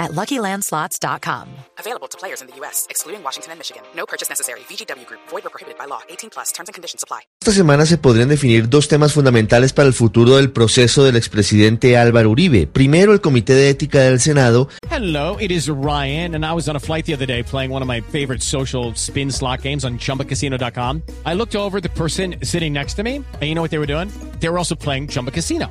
at LuckyLandSlots.com. Available to players in the U.S., excluding Washington and Michigan. No purchase necessary. VGW Group. Void or prohibited by law. 18 plus. Terms and conditions apply. Esta semana se podrían definir dos temas fundamentales para el futuro del proceso del expresidente Álvaro Uribe. Primero, el Comité de Ética del Senado. Hello, it is Ryan, and I was on a flight the other day playing one of my favorite social spin slot games on ChumbaCasino.com. I looked over at the person sitting next to me, and you know what they were doing? They were also playing Chumba Casino.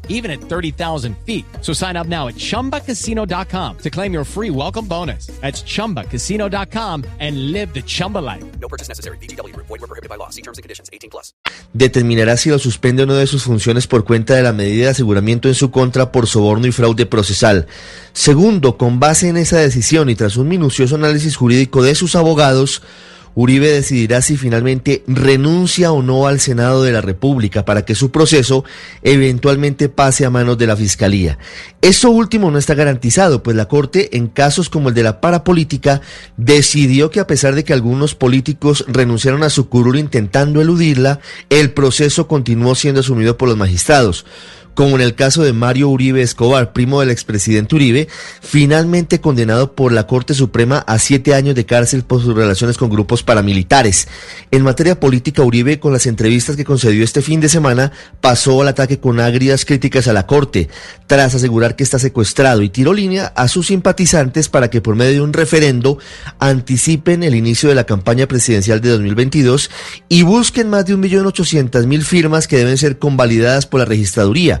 even at 30,000 feet. So sign up now at ChumbaCasino.com to claim your free welcome bonus. That's ChumbaCasino.com and live the Chumba life. No purchase necessary. VGW Group. Void were prohibited by law. See terms and conditions. 18 plus. Determinará si lo suspende o no de sus funciones por cuenta de la medida de aseguramiento en su contra por soborno y fraude procesal. Segundo, con base en esa decisión y tras un minucioso análisis jurídico de sus abogados, Uribe decidirá si finalmente renuncia o no al Senado de la República para que su proceso eventualmente pase a manos de la Fiscalía. Esto último no está garantizado, pues la Corte, en casos como el de la parapolítica, decidió que a pesar de que algunos políticos renunciaron a su curul intentando eludirla, el proceso continuó siendo asumido por los magistrados como en el caso de Mario Uribe Escobar, primo del expresidente Uribe, finalmente condenado por la Corte Suprema a siete años de cárcel por sus relaciones con grupos paramilitares. En materia política, Uribe, con las entrevistas que concedió este fin de semana, pasó al ataque con agrias críticas a la Corte, tras asegurar que está secuestrado y tiró línea a sus simpatizantes para que por medio de un referendo anticipen el inicio de la campaña presidencial de 2022 y busquen más de un millón ochocientas mil firmas que deben ser convalidadas por la registraduría.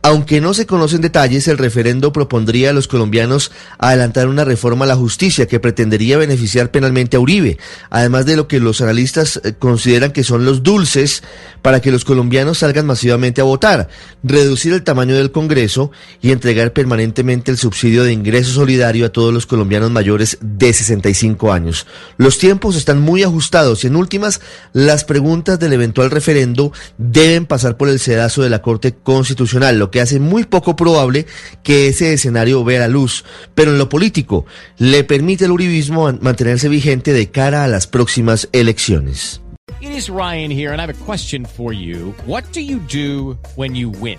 Aunque no se conocen detalles, el referendo propondría a los colombianos adelantar una reforma a la justicia que pretendería beneficiar penalmente a Uribe, además de lo que los analistas eh, consideran que son los dulces para que los colombianos salgan masivamente a votar, reducir el tamaño del Congreso y entregar permanentemente el subsidio de ingreso solidario a todos los colombianos mayores de 65 años. Los tiempos están muy ajustados y en últimas, las preguntas del eventual referendo deben pasar por el sedazo de la Corte Constitucional, lo que hace muy poco probable que ese escenario vea la luz. Pero en lo político, le permite al uribismo mantenerse vigente de cara a las próximas elecciones. It is Ryan here, and I have a question for you. What do you do when you win?